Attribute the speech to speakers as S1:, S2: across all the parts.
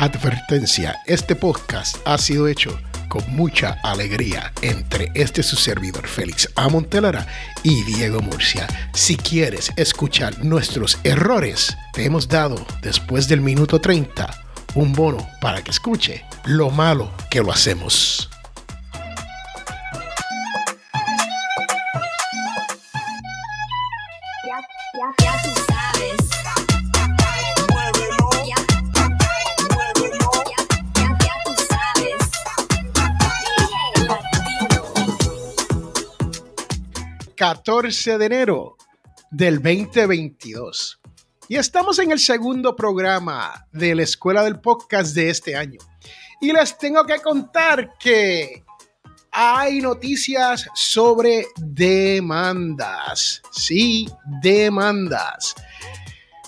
S1: Advertencia, este podcast ha sido hecho con mucha alegría entre este su servidor Félix A. Montelara y Diego Murcia. Si quieres escuchar nuestros errores, te hemos dado después del minuto 30 un bono para que escuche lo malo que lo hacemos. ...14 de enero del 2022. Y estamos en el segundo programa de la Escuela del Podcast de este año. Y les tengo que contar que hay noticias sobre demandas. Sí, demandas.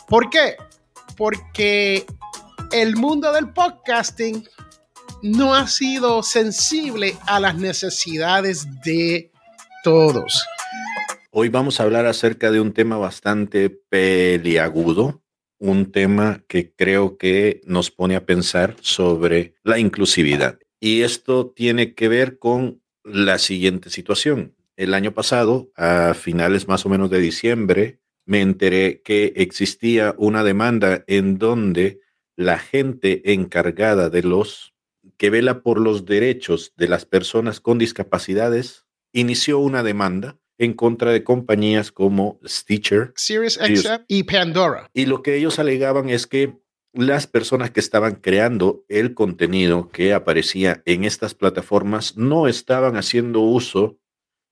S1: ¿Por qué? Porque el mundo del podcasting no ha sido sensible a las necesidades de todos.
S2: Hoy vamos a hablar acerca de un tema bastante peliagudo, un tema que creo que nos pone a pensar sobre la inclusividad. Y esto tiene que ver con la siguiente situación. El año pasado, a finales más o menos de diciembre, me enteré que existía una demanda en donde la gente encargada de los que vela por los derechos de las personas con discapacidades inició una demanda en contra de compañías como Stitcher,
S1: SiriusXM y Pandora.
S2: Y lo que ellos alegaban es que las personas que estaban creando el contenido que aparecía en estas plataformas no estaban haciendo uso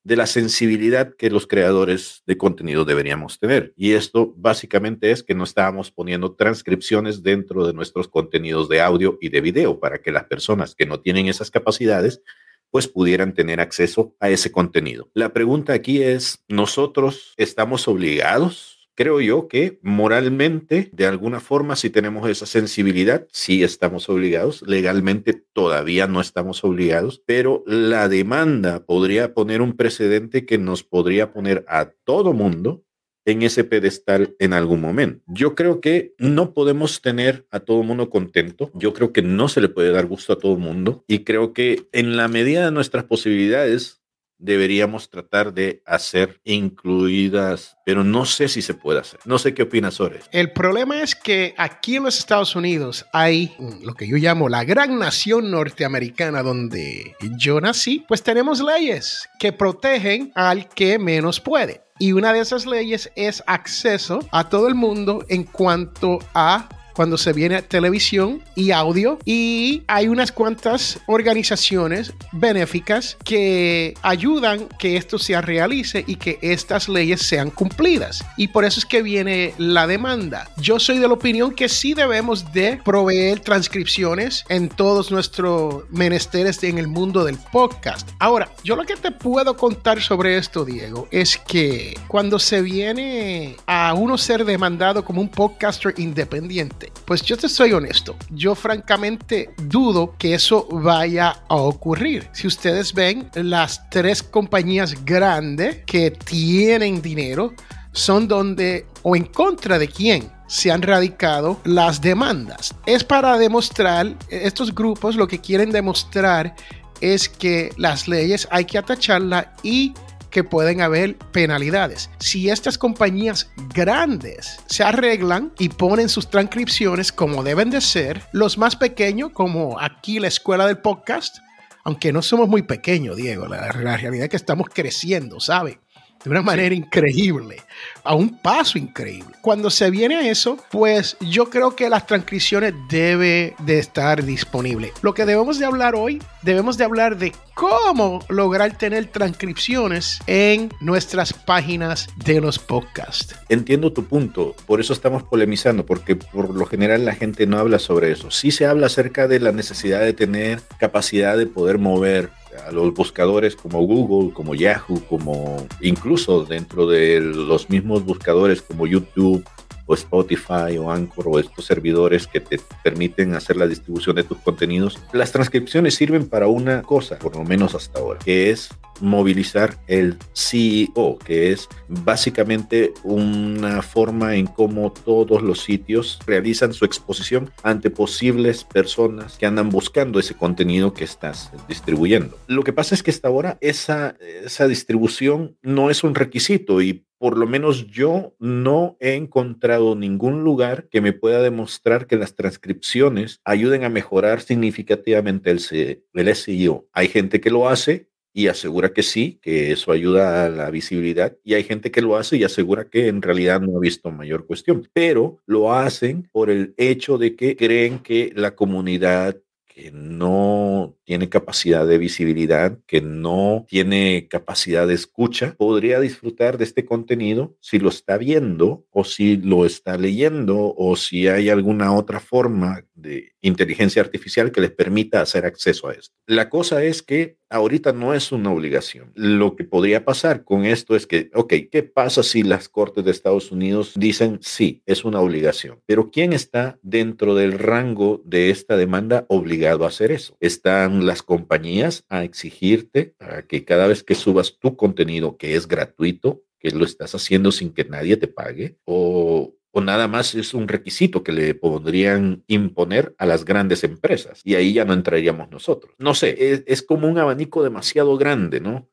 S2: de la sensibilidad que los creadores de contenido deberíamos tener. Y esto básicamente es que no estábamos poniendo transcripciones dentro de nuestros contenidos de audio y de video para que las personas que no tienen esas capacidades pues pudieran tener acceso a ese contenido. La pregunta aquí es, ¿nosotros estamos obligados? Creo yo que moralmente, de alguna forma, si tenemos esa sensibilidad, sí estamos obligados. Legalmente todavía no estamos obligados, pero la demanda podría poner un precedente que nos podría poner a todo mundo en ese pedestal en algún momento. Yo creo que no podemos tener a todo mundo contento. Yo creo que no se le puede dar gusto a todo mundo. Y creo que en la medida de nuestras posibilidades deberíamos tratar de hacer incluidas, pero no sé si se puede hacer. No sé qué opinas sobre
S1: El problema es que aquí en los Estados Unidos hay lo que yo llamo la gran nación norteamericana donde yo nací, pues tenemos leyes que protegen al que menos puede. Y una de esas leyes es acceso a todo el mundo en cuanto a cuando se viene a televisión y audio. Y hay unas cuantas organizaciones benéficas que ayudan que esto se realice y que estas leyes sean cumplidas. Y por eso es que viene la demanda. Yo soy de la opinión que sí debemos de proveer transcripciones en todos nuestros menesteres en el mundo del podcast. Ahora, yo lo que te puedo contar sobre esto, Diego, es que cuando se viene a uno ser demandado como un podcaster independiente, pues yo te soy honesto, yo francamente dudo que eso vaya a ocurrir. Si ustedes ven, las tres compañías grandes que tienen dinero son donde o en contra de quién se han radicado las demandas. Es para demostrar, estos grupos lo que quieren demostrar es que las leyes hay que atacharlas y que pueden haber penalidades. Si estas compañías grandes se arreglan y ponen sus transcripciones como deben de ser, los más pequeños, como aquí la escuela del podcast, aunque no somos muy pequeños, Diego, la, realidad es que estamos creciendo, ¿sabe? De una manera increíble, a un paso increíble. Cuando se viene a eso, pues yo creo que las transcripciones debe de estar disponibles. Lo que debemos de hablar hoy, debemos de hablar de cómo lograr tener transcripciones en nuestras páginas de los podcasts.
S2: Entiendo tu punto, por eso estamos polemizando, porque por lo general la gente no habla sobre eso. Sí se habla acerca de la necesidad de tener capacidad de poder mover a los buscadores como Google, como Yahoo, como incluso dentro de los mismos buscadores como YouTube o Spotify o Anchor o estos servidores que te permiten hacer la distribución de tus contenidos, las transcripciones sirven para una cosa, por lo menos hasta ahora, que es movilizar el CEO, que es básicamente una forma en cómo todos los sitios realizan su exposición ante posibles personas que andan buscando ese contenido que estás distribuyendo. Lo que pasa es que hasta ahora esa, esa distribución no es un requisito y por lo menos yo no he encontrado ningún lugar que me pueda demostrar que las transcripciones ayuden a mejorar significativamente el, SEO. Hay gente que lo hace, y asegura que sí, que eso ayuda a la visibilidad. Y hay gente que lo hace y asegura que en realidad no ha visto mayor cuestión, pero lo hacen por el hecho de que creen que la comunidad que no tiene capacidad de visibilidad, que no tiene capacidad de escucha, podría disfrutar de este contenido si lo está viendo o si lo está leyendo o si hay alguna otra forma de inteligencia artificial que les permita hacer acceso a esto. La cosa es que ahorita no es una obligación. Lo que podría pasar con esto es que, ok, ¿qué pasa si las Cortes de Estados Unidos dicen sí, es una obligación? Pero ¿quién está dentro del rango de esta demanda obligado a hacer eso? ¿Están las compañías a exigirte a que cada vez que subas tu contenido que es gratuito, que lo estás haciendo sin que nadie te pague? ¿O o nada más es un requisito que le podrían imponer a las grandes empresas y ahí ya no entraríamos nosotros. No sé, es, es, como un abanico demasiado grande, ¿no?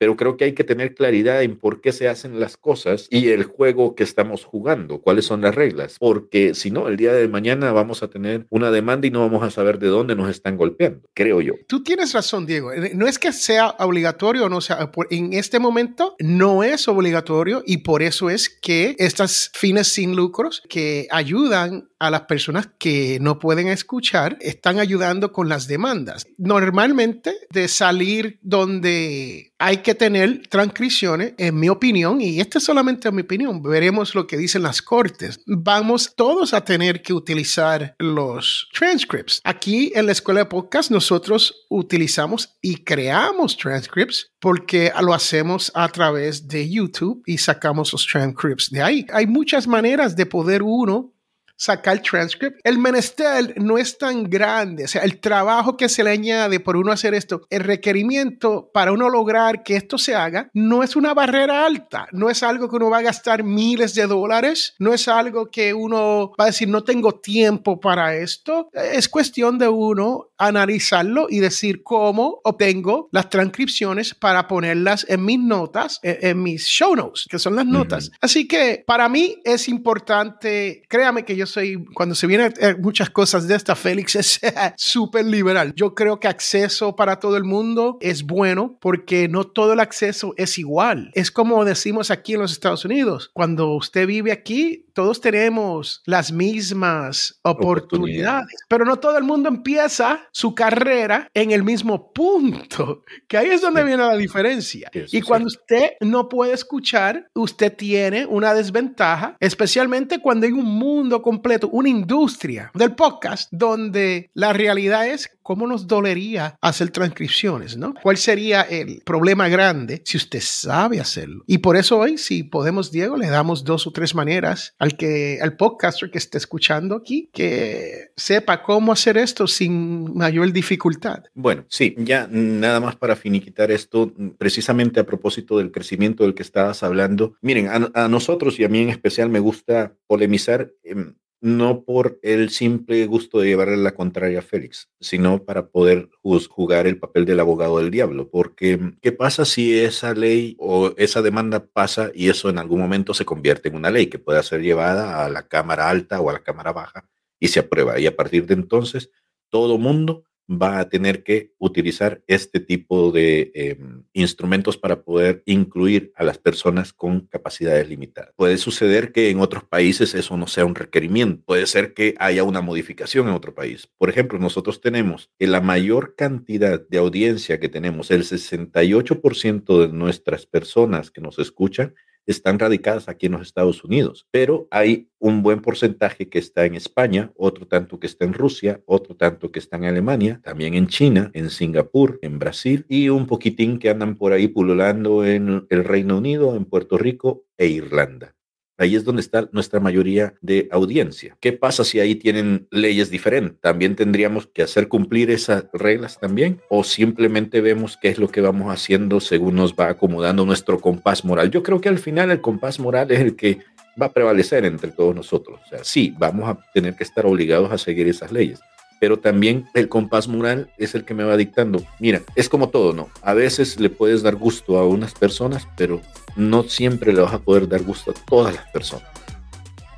S2: Pero creo que hay que tener claridad en por qué se hacen las cosas y el juego que estamos jugando, cuáles son las reglas, porque si no, el día de mañana vamos a tener una demanda y no vamos a saber de dónde nos están golpeando, creo yo.
S1: Tú tienes razón, Diego. Eh, no es que sea obligatorio o no sea, en este momento no es obligatorio y por eso es que estas fines sin lucros que ayudan a las personas que no pueden escuchar están ayudando con las demandas. Normalmente de salir donde hay que tener transcripciones, en mi opinión, y esta es solamente mi opinión, veremos lo que dicen las cortes. Vamos todos a tener que utilizar los transcripts. Aquí en la escuela de podcast nosotros utilizamos y creamos transcripts porque lo hacemos a través de YouTube y sacamos los transcripts de ahí. Hay muchas maneras de poder uno sacar el transcript. El menester no es tan grande, o sea, el trabajo que se le añade por uno hacer esto, el requerimiento para uno lograr que esto se haga, no es una barrera alta, no es algo que uno va a gastar miles de dólares, no es algo que uno va a decir, no tengo tiempo para esto, es cuestión de uno analizarlo y decir cómo obtengo las transcripciones para ponerlas en mis notas, en, mis show notes, que son las notas. Así que para mí es importante, créame que yo soy, cuando se vienen eh, muchas cosas de esta, Félix es súper liberal. Yo creo que acceso para todo el mundo es bueno porque no todo el acceso es igual. Es como decimos aquí en los Estados Unidos. Cuando usted vive aquí, todos tenemos las mismas oportunidades, pero no todo el mundo empieza su carrera en el mismo punto, que ahí es donde viene la diferencia. y cuando usted no puede escuchar, usted tiene una desventaja, especialmente cuando hay un mundo completo, una industria del podcast, donde la realidad es cómo nos dolería hacer transcripciones, ¿no? ¿Cuál sería el problema grande si usted sabe hacerlo? Y por eso hoy, si podemos, Diego, le damos dos o tres maneras al que al podcaster que esté escuchando aquí que sepa cómo hacer esto sin mayor dificultad.
S2: Bueno, sí, ya nada más para finiquitar esto, precisamente a propósito del crecimiento del que estabas hablando. Miren, a, nosotros y a mí en especial me gusta polemizar. Em, no por el simple gusto de llevarle la contraria a Félix, sino para poder jugar el papel del abogado del diablo. Porque, ¿qué pasa si esa ley o esa demanda pasa y eso en algún momento se convierte en una ley que pueda ser llevada a la Cámara Alta o a la Cámara Baja y se aprueba? Y a partir de entonces, todo mundo va a tener que utilizar este tipo de em, instrumentos para poder incluir a las personas con capacidades limitadas. Puede suceder que en otros países eso no sea un requerimiento. Puede ser que haya una modificación en otro país. Por ejemplo, nosotros tenemos que la mayor cantidad de audiencia que tenemos, el 68% de nuestras personas que nos escuchan, están radicadas aquí en los Estados Unidos, pero hay un buen porcentaje que está en España, otro tanto que está en Rusia, otro tanto que está en Alemania, también en China, en Singapur, en Brasil y un poquitín que andan por ahí pululando en el Reino Unido, en Puerto Rico e Irlanda. Ahí es donde está nuestra mayoría de audiencia. ¿Qué pasa si ahí tienen leyes diferentes? ¿También tendríamos que hacer cumplir esas reglas también? ¿O simplemente vemos qué es lo que vamos haciendo según nos va acomodando nuestro compás moral? Yo creo que al final el compás moral es el que va a prevalecer entre todos nosotros. O sea, sí, vamos a tener que estar obligados a seguir esas leyes pero también el compás moral es el que me va dictando. Mira, es como todo, ¿no? A veces le puedes dar gusto a unas personas, pero no siempre le vas a poder dar gusto a todas las personas.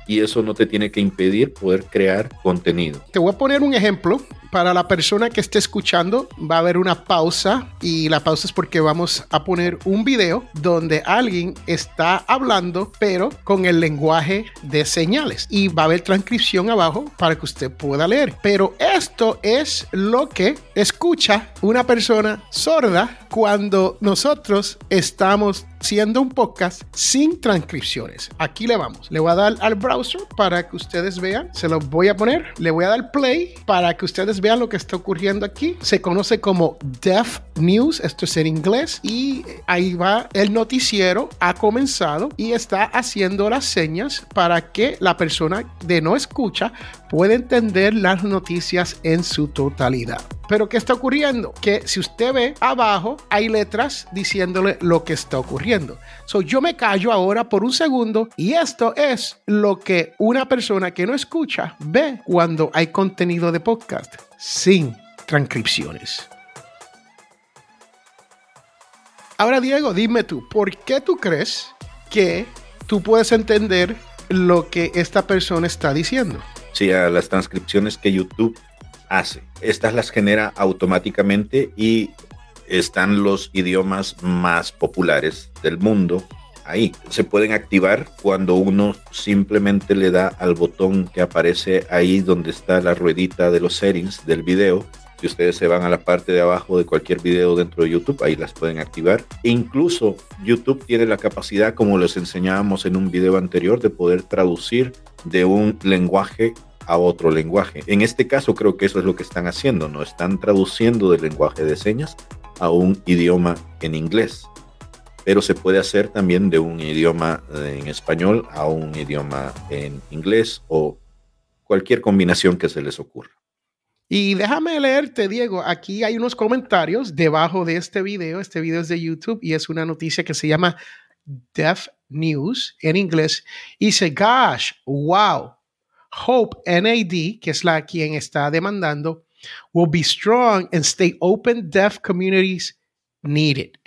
S2: Y eso no te tiene que impedir poder crear contenido.
S1: Te voy a poner un ejemplo para la persona que esté escuchando, va a haber una pausa y la pausa es porque vamos a poner un video donde alguien está hablando, pero con el lenguaje de señales y va a haber transcripción abajo para que usted pueda leer. Pero esto es lo que escucha una persona sorda cuando nosotros estamos siendo un podcast sin transcripciones. Aquí le vamos. Le voy a dar al browser para que ustedes vean. Se los voy a poner. Le voy a dar play para que ustedes vean lo que está ocurriendo aquí. Se conoce como Deaf News, esto es en inglés, y ahí va el noticiero, ha comenzado y está haciendo las señas para que la persona de no escucha pueda entender las noticias en su totalidad. Pero ¿qué está ocurriendo? Que si usted ve abajo, hay letras diciéndole lo que está ocurriendo. So, yo me callo ahora por un segundo y esto es lo que una persona que no escucha ve cuando hay contenido de podcast sin transcripciones. Ahora, Diego, dime tú, ¿por qué tú crees que tú puedes entender lo que esta persona está diciendo?
S2: Sí, a las transcripciones que YouTube hace. Estas las genera automáticamente y están los idiomas más populares del mundo ahí. Se pueden activar cuando uno simplemente le da al botón que aparece ahí donde está la ruedita de los settings del video. Si ustedes se van a la parte de abajo de cualquier video dentro de YouTube, ahí las pueden activar. E incluso YouTube tiene la capacidad, como les enseñábamos en un video anterior, de poder traducir de un lenguaje a otro lenguaje. En este caso creo que eso es lo que están haciendo, ¿no? Están traduciendo del lenguaje de señas a un idioma en inglés. Pero se puede hacer también de un idioma en español a un idioma en inglés o cualquier combinación que se les ocurra.
S1: Y déjame leerte, Diego, aquí hay unos comentarios debajo de este video. Este video es de YouTube y es una noticia que se llama Deaf News en inglés. Y dice, gosh, wow, Hope NAD, que es la quien está demandando, will be strong and stay open deaf communities needed.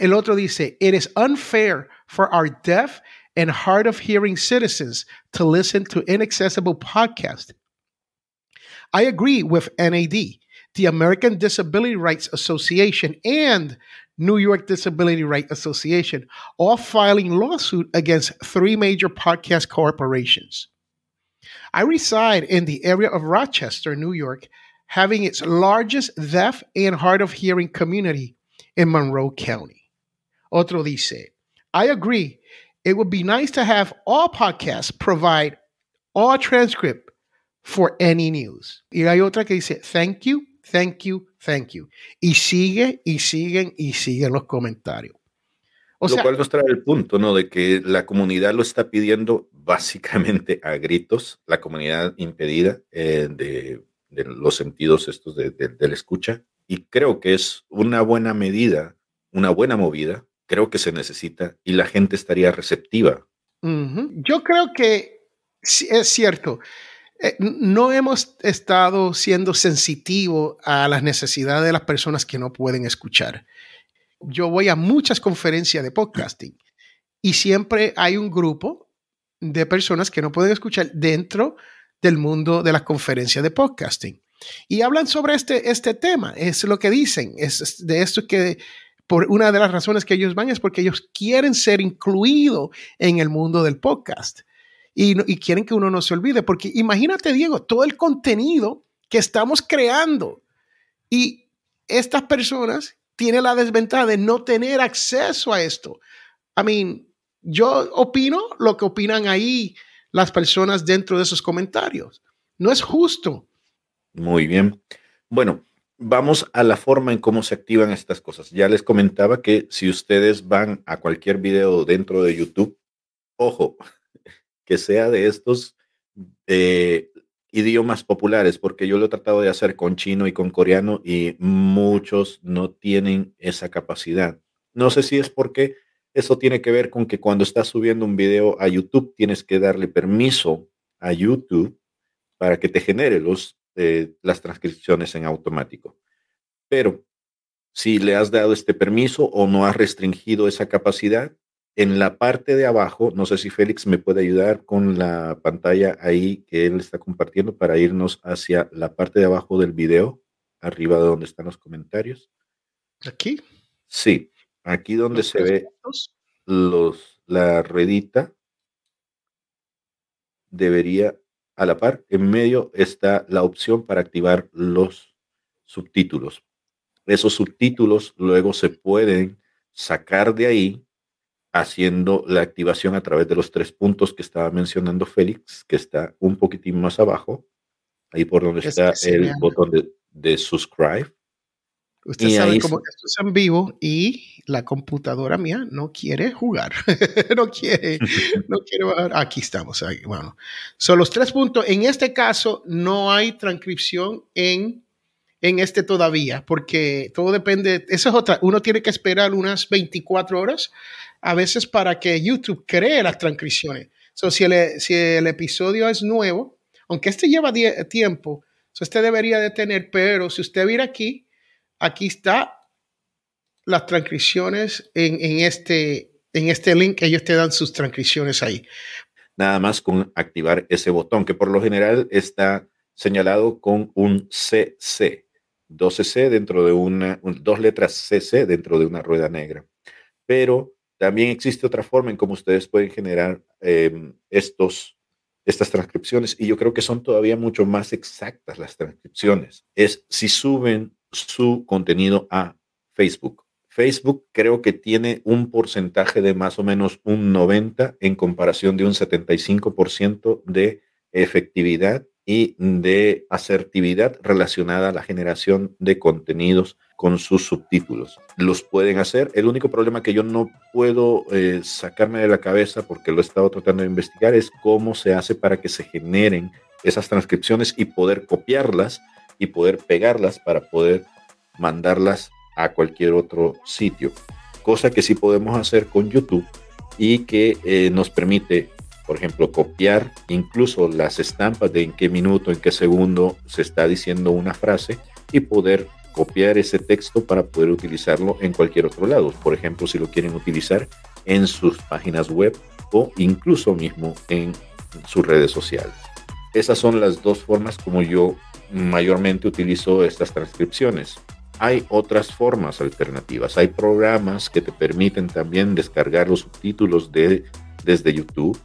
S1: El otro dice, it is unfair for our deaf and hard of hearing citizens to listen to inaccessible podcasts. I agree with NAD, the American Disability Rights Association and New York Disability Rights Association, all filing lawsuit against three major podcast corporations. I reside in the area of Rochester, New York, having its largest deaf and hard of hearing community in Monroe County. Otro dice, I agree. It would be nice to have all podcasts provide all transcript for any news. Y hay otra que dice, thank you, thank you, thank you. Y sigue y siguen y siguen los comentarios.
S2: O lo sea, cual nos trae el punto, ¿no? De que la comunidad lo está pidiendo básicamente a gritos, la comunidad impedida eh, de, de, los sentidos estos de, de, de, escucha. Y creo que es una buena medida, una buena movida, creo que se necesita y la gente estaría receptiva.
S1: Yo creo que es cierto. Eh, no hemos estado siendo sensitivos a las necesidades de las personas que no pueden escuchar yo voy a muchas conferencias de podcasting y siempre hay un grupo de personas que no pueden escuchar dentro del mundo de las conferencias de podcasting. Y hablan sobre este, este tema, es lo que dicen, es de esto que por una de las razones que ellos van es porque ellos quieren ser incluidos en el mundo del podcast y, y quieren que uno no se olvide, porque imagínate, Diego, todo el contenido que estamos creando y estas personas tiene la desventaja de no tener acceso a esto. I mean, yo opino lo que opinan ahí las personas dentro de esos comentarios. No es justo.
S2: Muy bien. Bueno, vamos a la forma en cómo se activan estas cosas. Ya les comentaba que si ustedes van a cualquier video dentro de YouTube, ojo, que sea de estos eh, idiomas populares, porque yo lo he tratado de hacer con chino y con coreano y muchos no tienen esa capacidad. No sé si es porque eso tiene que ver con que cuando estás subiendo un video a YouTube tienes que darle permiso a YouTube para que te genere los, eh, las transcripciones en automático. Pero si le has dado este permiso o no has restringido esa capacidad, en la parte de abajo, no sé si Félix me puede ayudar con la pantalla ahí que él está compartiendo para irnos hacia la parte de abajo del video, arriba de donde están los comentarios.
S1: ¿Aquí?
S2: Sí, aquí donde se ve los, la redita debería a la par, en medio está la opción para activar los subtítulos. Esos subtítulos luego se pueden sacar de ahí haciendo la activación a través de los tres puntos que estaba mencionando Félix, que está un poquitín más abajo, ahí por donde está el botón de, de subscribe.
S1: Usted sabe cómo esto es en vivo y la computadora mía no quiere jugar. no quiere, no quiere Aquí estamos. Ahí, bueno, son los tres puntos. En este caso, no hay transcripción en, en este todavía, porque todo depende. Esa es otra. Uno tiene que esperar unas 24 horas a veces para que YouTube cree las transcripciones. So, si, el, si el episodio es nuevo, aunque este lleva tiempo, so este debería de tener, pero si usted viene aquí, aquí está las transcripciones en, en, este, en este link, ellos te dan sus transcripciones ahí.
S2: Nada más con activar ese botón, que por lo general está señalado con un CC, 12C dentro de una, dos letras CC dentro de una rueda negra. Pero también existe otra forma en cómo ustedes pueden generar em, estos, estas transcripciones y yo creo que son todavía mucho más exactas las transcripciones. Es si suben su contenido a Facebook. Facebook creo que tiene un porcentaje de más o menos un 90 en comparación de un 75% de efectividad y de asertividad relacionada a la generación de contenidos con sus subtítulos. Los pueden hacer. El único problema que yo no puedo eh, sacarme de la cabeza porque lo he estado tratando de investigar es cómo se hace para que se generen esas transcripciones y poder copiarlas y poder pegarlas para poder mandarlas a cualquier otro sitio. Cosa que sí podemos hacer con YouTube y que eh, nos permite, por ejemplo, copiar incluso las estampas de en qué minuto, en qué segundo se está diciendo una frase y poder copiar ese texto para poder utilizarlo en cualquier otro lado. Por ejemplo, si lo quieren utilizar en sus páginas web o incluso mismo en sus redes sociales. Esas son las dos formas como yo mayormente utilizo estas transcripciones. Hay otras formas alternativas. Hay programas que te permiten también descargar los subtítulos de, desde YouTube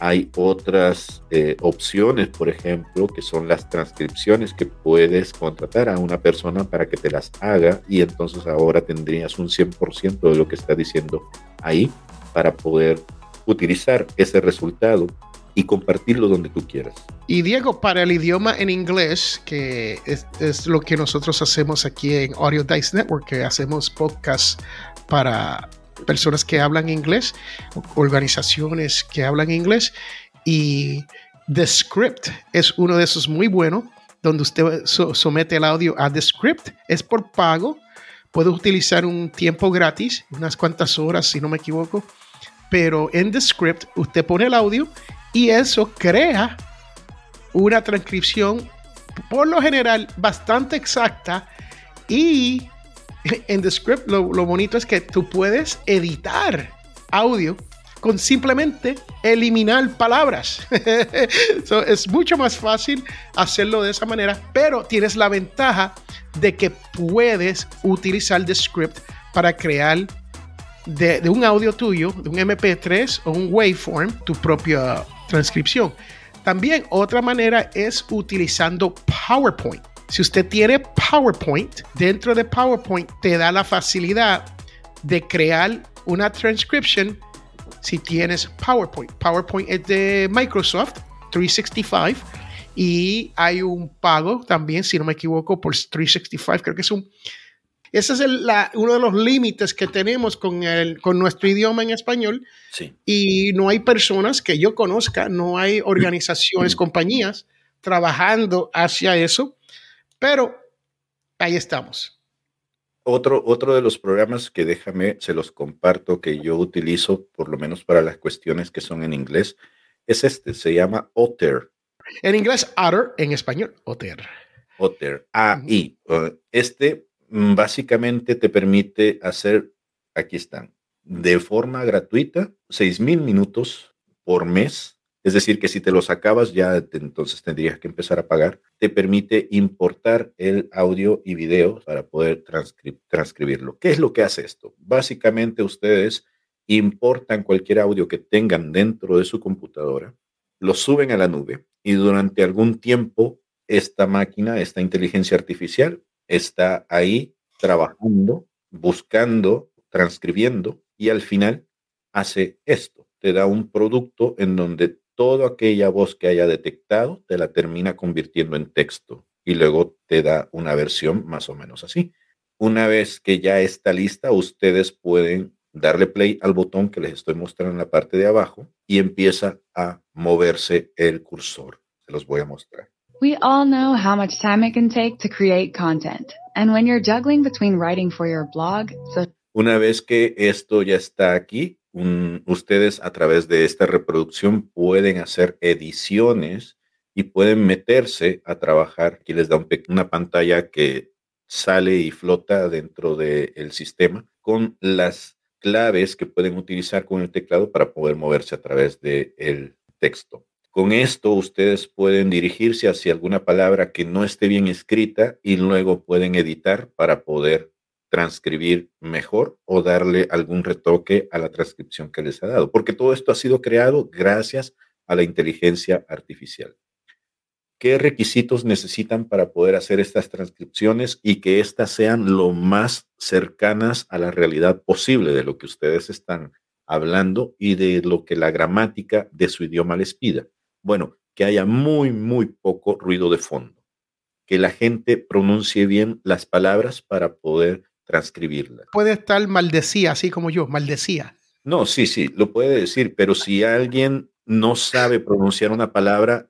S2: hay otras eh, opciones, por ejemplo, que son las transcripciones que puedes contratar a una persona para que te las haga y entonces ahora tendrías un 100% de lo que está diciendo ahí para poder utilizar ese resultado y compartirlo donde tú quieras.
S1: Y Diego, para el idioma en inglés, que es, es lo que nosotros hacemos aquí en Audio Dice Network, que hacemos podcast para personas que hablan inglés, organizaciones que hablan inglés y The Script es uno de esos muy buenos donde usted somete el audio a The Script, es por pago, puede utilizar un tiempo gratis, unas cuantas horas si no me equivoco, pero en The Script usted pone el audio y eso crea una transcripción por lo general bastante exacta y en The Script lo, bonito es que tú puedes editar audio con simplemente eliminar palabras. es mucho más fácil hacerlo de esa manera, pero tienes la ventaja de que puedes utilizar The Script para crear de, un audio tuyo, de un MP3 o un waveform, tu propia transcripción. También otra manera es utilizando PowerPoint. Si usted tiene PowerPoint, dentro de PowerPoint te da la facilidad de crear una transcription si tienes PowerPoint. PowerPoint es de Microsoft 365 y hay un pago también, si no me equivoco, por 365. Creo que es un Ese es uno de los límites que tenemos con, el, con nuestro idioma en español.
S2: Sí.
S1: Y no hay personas que yo conozca, no hay organizaciones, compañías trabajando hacia eso, pero ahí estamos.
S2: Otro, otro de los programas que déjame, se los comparto, que yo utilizo, por lo menos para las cuestiones que son en inglés, es este, se llama Otter.
S1: En inglés, Otter, en español, Otter.
S2: Otter, AI. Este mm, básicamente te permite hacer, aquí están, de forma gratuita, 6,000 minutos por mes es decir, que si te los acabas ya entonces tendrías que empezar a pagar. Te permite importar el audio y video para poder transcribirlo. ¿Qué es lo que hace esto? Básicamente ustedes importan cualquier audio que tengan dentro de su computadora, lo suben a la nube y durante algún tiempo esta máquina, esta inteligencia artificial está ahí trabajando, buscando, transcribiendo y al final hace esto. Te da un producto en donde toda aquella voz que haya detectado te la termina convirtiendo en texto y luego te da una versión más o menos así. Una vez que ya está lista, ustedes pueden darle play al botón que les estoy mostrando en la parte de abajo y empieza a moverse el cursor. Se los voy a mostrar.
S3: We all know how much time it can take to create content. And when you're juggling between writing for your blog, so
S2: una vez que esto ya está aquí, ustedes a través de esta reproducción pueden hacer ediciones y pueden meterse a trabajar. Aquí les da una pantalla que sale y flota dentro del sistema con las claves que pueden utilizar con el teclado para poder moverse a través del texto. Con esto ustedes pueden dirigirse hacia alguna palabra que no esté bien escrita y luego pueden editar para poder transcribir mejor o darle algún retoque a la transcripción que les ha dado, porque todo esto ha sido creado gracias a la inteligencia artificial. ¿Qué requisitos necesitan para poder hacer estas transcripciones y que éstas sean lo más cercanas a la realidad posible de lo que ustedes están hablando y de lo que la gramática de su idioma les pida? Bueno, que haya muy, muy poco ruido de fondo, que la gente pronuncie bien las palabras para poder transcribirla.
S1: Puede estar maldecía, así como yo, maldecía.
S2: No, sí, sí, lo puede decir, pero si alguien no sabe pronunciar una palabra,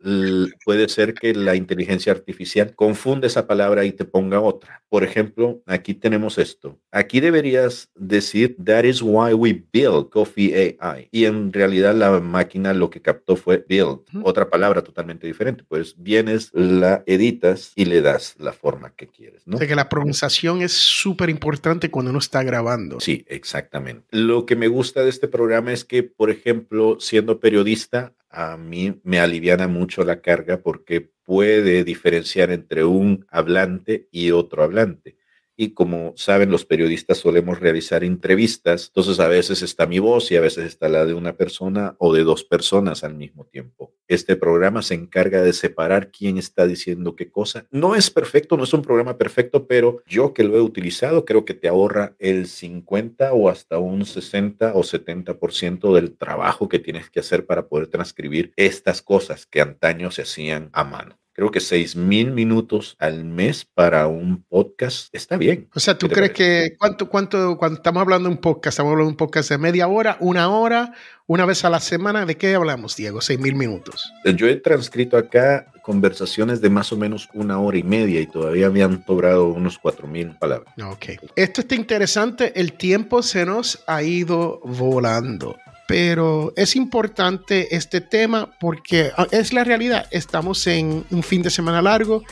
S2: puede ser que la inteligencia artificial confunde esa palabra y te ponga otra. Por ejemplo, aquí tenemos esto. Aquí deberías decir, that is why we build Coffee AI. Y en realidad la máquina lo que captó fue build, otra palabra totalmente diferente. Pues vienes, la editas y le das la forma que quieres. ¿no?
S1: O que la pronunciación es súper importante cuando uno está grabando.
S2: Sí, exactamente. Lo que me gusta de este programa es que, por ejemplo, siendo periodista, a mí me aliviana mucho la carga porque puede diferenciar entre un hablante y otro hablante y como saben los periodistas solemos realizar entrevistas, entonces a veces está mi voz y a veces está la de una persona o de dos personas al mismo tiempo. Este programa se encarga de separar quién está diciendo qué cosa. No es perfecto, no es un programa perfecto, pero yo que lo he utilizado creo que te ahorra el 50 o hasta un 60 o 70% del trabajo que tienes que hacer para poder transcribir estas cosas que antaño se hacían a mano creo que seis mil minutos al mes para un podcast está bien.
S1: O sea, ¿tú crees que cuánto, cuánto, cuando estamos hablando de un podcast, estamos hablando de un podcast de media hora, una hora, una vez a la semana? ¿De qué hablamos, Diego? Seis mil minutos.
S2: Yo he transcrito acá conversaciones de más o menos una hora y media y todavía me han sobrado unos cuatro mil palabras.
S1: Ok. Esto está interesante. El tiempo se nos ha ido volando pero es importante este tema porque ah, es la realidad. Estamos en un fin de semana largo,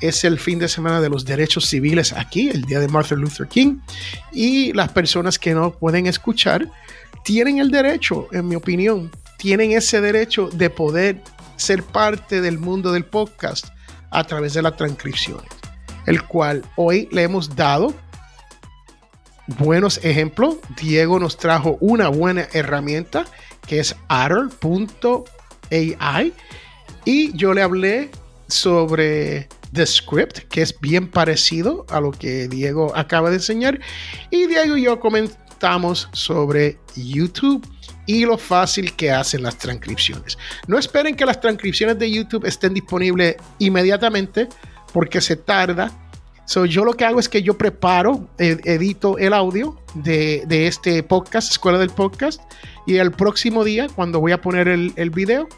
S1: es el fin de semana de los derechos civiles aquí, el día de Martin Luther King, y las personas que no pueden escuchar tienen el derecho, en mi opinión, tienen ese derecho de poder ser parte del mundo del podcast a través de las transcripciones, el cual hoy le hemos dado buenos ejemplos. Diego nos trajo una buena herramienta que es Adder.ai y yo le hablé sobre The Script, que es bien parecido a lo que Diego acaba de enseñar. Y Diego y yo comentamos sobre YouTube y lo fácil que hacen las transcripciones. No esperen que las transcripciones de YouTube estén disponibles inmediatamente porque se tarda So, yo lo que hago es que yo preparo, edito el audio de, de, este podcast, Escuela del Podcast, y el próximo día, cuando voy a poner el, el video,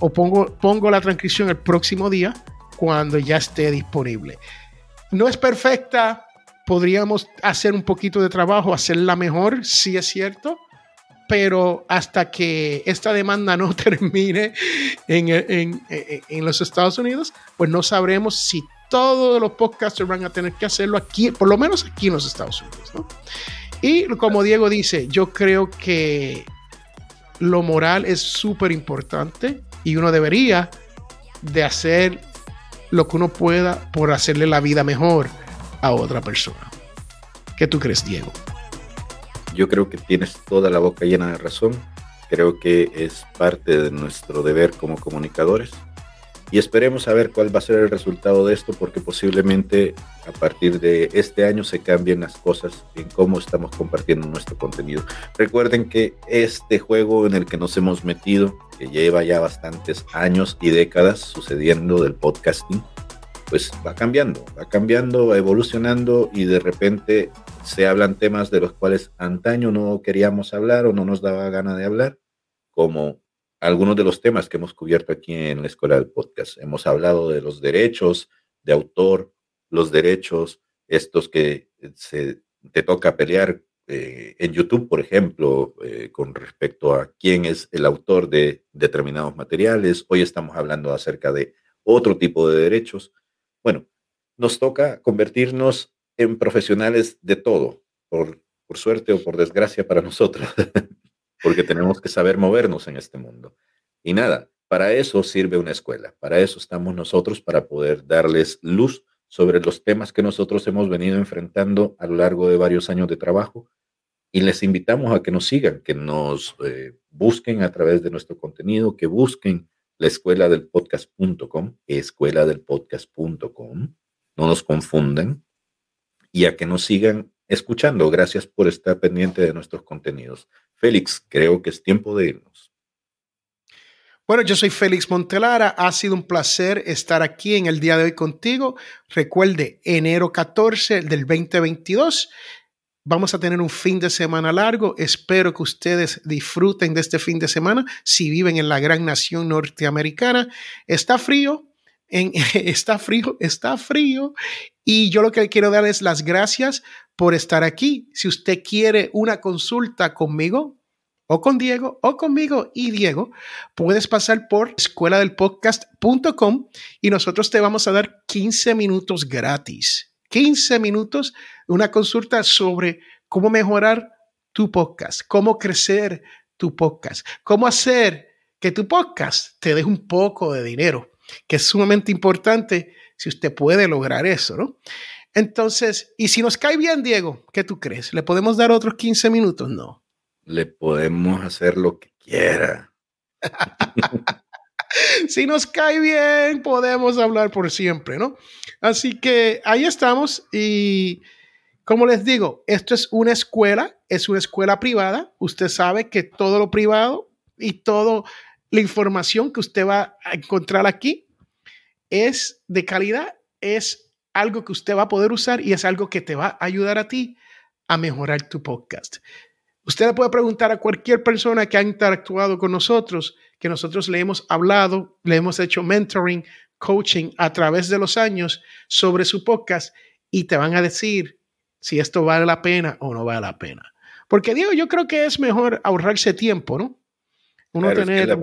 S1: o pongo, pongo la transcripción el próximo día, cuando ya esté disponible. No es perfecta, podríamos hacer un poquito de trabajo, hacerla mejor, sí es cierto, pero hasta que esta demanda no termine en, en, en, los Estados Unidos, pues no sabremos si todos los podcasters van a tener que hacerlo aquí, por lo menos aquí en los Estados Unidos. ¿no? Y como Diego dice, yo creo que lo moral es súper importante y uno debería de hacer lo que uno pueda por hacerle la vida mejor a otra persona. ¿Qué tú crees, Diego?
S2: Yo creo que tienes toda la boca llena de razón. Creo que es parte de nuestro deber como comunicadores y esperemos a ver cuál va a ser el resultado de esto porque posiblemente a partir de este año se cambien las cosas en cómo estamos compartiendo nuestro contenido. Recuerden que este juego en el que nos hemos metido, que lleva ya bastantes años y décadas sucediendo del podcasting, pues va cambiando, va cambiando, va evolucionando y de repente se hablan temas de los cuales antaño no queríamos hablar o no nos daba gana de hablar, como algunos de los temas que hemos cubierto aquí en la Escuela del Podcast. Hemos hablado de los derechos de autor, los derechos estos que se, te toca pelear eh, en YouTube, por ejemplo, eh, con respecto a quién es el autor de determinados materiales. Hoy estamos hablando acerca de otro tipo de derechos. Bueno, nos toca convertirnos en profesionales de todo, por, por suerte o por desgracia para nosotros. Porque tenemos que saber movernos en este mundo. Y nada, para eso sirve una escuela, para eso estamos nosotros, para poder darles luz sobre los temas que nosotros hemos venido enfrentando a lo largo de varios años de trabajo. Y les invitamos a que nos sigan, que nos eh, busquen a través de nuestro contenido, que busquen la escuela del podcast.com, escuela del podcast.com, no nos confundan, y a que nos sigan escuchando. Gracias por estar pendiente de nuestros contenidos. Félix, creo que es tiempo de irnos.
S1: Bueno, yo soy Félix Montelara. Ha sido un placer estar aquí en el día de hoy contigo. Recuerde, enero 14 del 2022. Vamos a tener un fin de semana largo. Espero que ustedes disfruten de este fin de semana si viven en la gran nación norteamericana. Está frío, en, está frío, está frío. Y yo lo que quiero dar es las gracias por estar aquí. Si usted quiere una consulta conmigo, o con Diego, o conmigo y Diego, puedes pasar por escuela del podcast.com y nosotros te vamos a dar 15 minutos gratis. 15 minutos, una consulta sobre cómo mejorar tu podcast, cómo crecer tu podcast, cómo hacer que tu podcast te dé un poco de dinero, que es sumamente importante si usted puede lograr eso, ¿no? Entonces, y si nos cae bien, Diego, ¿qué tú crees? ¿Le podemos dar otros 15 minutos? No.
S2: Le podemos hacer lo que quiera.
S1: si nos cae bien, podemos hablar por siempre, ¿no? Así que ahí estamos y como les digo, esto es una escuela, es una escuela privada. Usted sabe que todo lo privado y toda la información que usted va a encontrar aquí es de calidad, es algo que usted va a poder usar y es algo que te va a ayudar a ti a mejorar tu podcast. Usted puede preguntar a cualquier persona que ha interactuado con nosotros, que nosotros le hemos hablado, le hemos hecho mentoring, coaching a través de los años sobre su podcast y te van a decir si esto vale la pena o no vale la pena. Porque digo, yo creo que es mejor ahorrarse tiempo, ¿no? Uno tener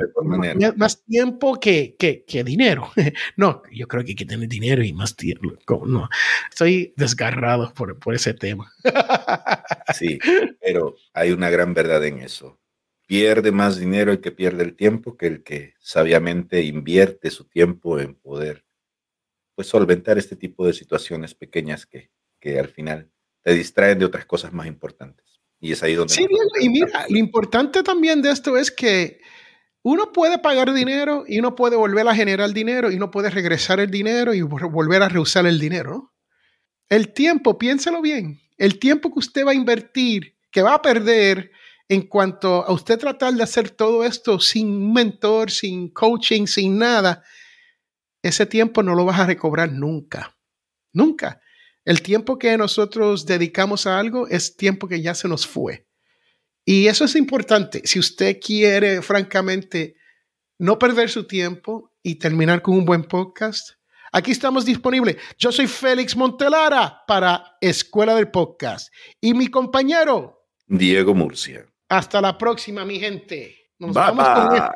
S1: más, tiempo que, que, dinero. no, yo creo que hay que tener dinero y más tiempo. No, estoy desgarrado por, por ese tema.
S2: sí, pero hay una gran verdad en eso. Pierde más dinero el que pierde el tiempo que el que sabiamente invierte su tiempo en poder pues solventar este tipo de situaciones pequeñas que, que al final te distraen de otras cosas más importantes. Y es ahí donde...
S1: Sí, y mira, lo importante también de esto es que uno puede pagar dinero y uno puede volver a generar dinero y uno puede regresar el dinero y volver a reusar el dinero. El tiempo, piénselo bien, el tiempo que usted va a invertir, que va a perder en cuanto a usted tratar de hacer todo esto sin mentor, sin coaching, sin nada, ese tiempo no lo vas a recobrar nunca. Nunca. El tiempo que nosotros dedicamos a algo es tiempo que ya se nos fue. Y eso es importante. Si usted quiere, francamente, no perder su tiempo y terminar con un buen podcast, aquí estamos disponibles. Yo soy Félix Montelara para Escuela del Podcast y mi compañero
S2: Diego Murcia.
S1: Hasta la próxima, mi gente.
S2: Nos vamos con esto.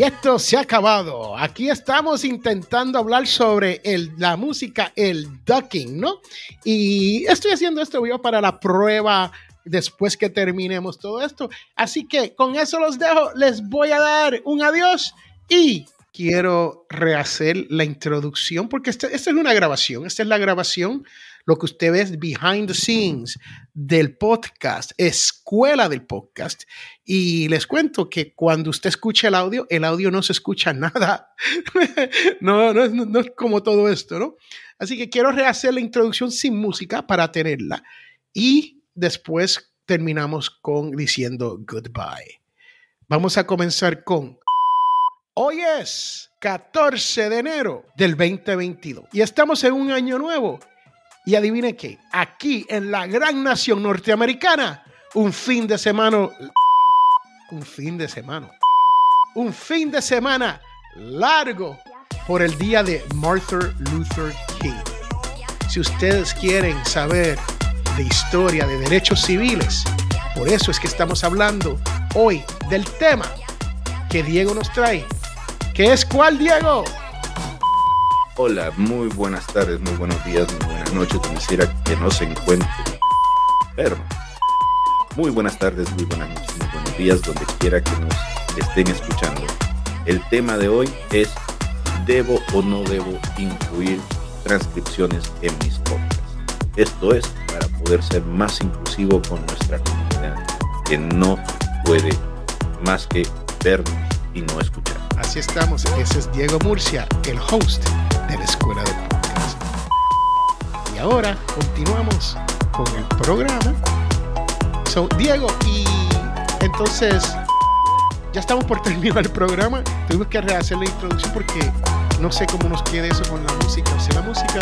S1: Y esto se ha acabado. Aquí estamos intentando hablar sobre el, la música, el ducking, ¿no? Y estoy haciendo esto yo para la prueba después que terminemos todo esto. Así que con eso los dejo. Les voy a dar un adiós y quiero rehacer la introducción porque esta, esta es una grabación. Esta es la grabación lo que usted ve es behind the scenes del podcast, escuela del podcast. Y les cuento que cuando usted escucha el audio, el audio no se escucha nada. no, no, no, es como todo esto, ¿no? Así que quiero rehacer la introducción sin música para tenerla. Y después terminamos con diciendo goodbye. Vamos a comenzar con... Hoy es 14 de enero del 2022 y estamos en un año nuevo y adivine qué, aquí en la gran nación norteamericana, un fin de semana, un fin de semana, un fin de semana largo por el día de Martin Luther King. Si ustedes quieren saber de historia de derechos civiles, por eso es que estamos hablando hoy del tema que Diego nos trae. ¿Qué es cuál, Diego?
S2: Hola, muy buenas tardes, muy buenos días, muy buenas noches, donde quiera que no se encuentre enfermo. Muy buenas tardes, muy buenas noches, muy buenos días, donde quiera que nos estén escuchando. El tema de hoy es ¿debo o no debo incluir transcripciones en mis podcasts? Esto es para poder ser más inclusivo con nuestra comunidad, que no puede más que vernos y no escuchar.
S1: Así estamos, ese es Diego Murcia, el host de la Escuela de ahora continuamos con el programa. So, Diego, y entonces ya estamos por terminar el programa. Tuvimos que rehacer la introducción porque no sé cómo nos queda eso con la música. O la música,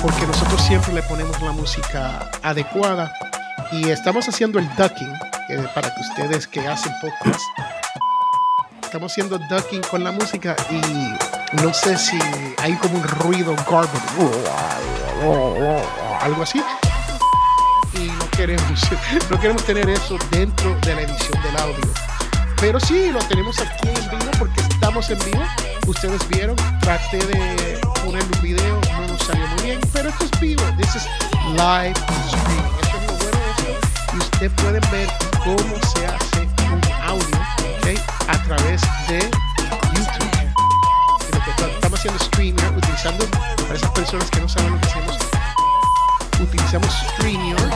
S1: porque nosotros siempre le ponemos la música adecuada y estamos haciendo el ducking para que ustedes que hacen podcast estamos haciendo ducking con la música y no sé si hay como un ruido garbage, algo así. Y no queremos, no queremos tener eso dentro de la edición del audio. Pero sí, lo tenemos aquí en vivo porque estamos en vivo. Ustedes vieron, traté de poner un video, no nos salió muy bien, pero esto es vivo. This is live streaming. Esto es lo bueno de esto. Y ustedes pueden ver cómo se hace un audio a través de haciendo StreamYard, utilizando, para esas personas que no saben lo que hacemos, utilizamos StreamYard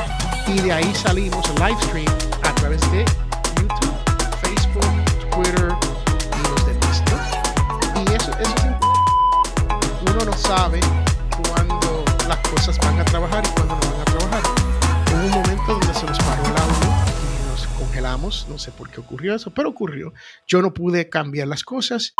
S1: y de ahí salimos live stream a través de YouTube, Facebook, Twitter y los demás. Y eso, eso es Uno no sabe cuándo las cosas van a trabajar y cuándo no van a trabajar. Hubo un momento donde se nos paró el audio congelamos, no sé por qué ocurrió eso, pero ocurrió. Yo no pude cambiar las cosas.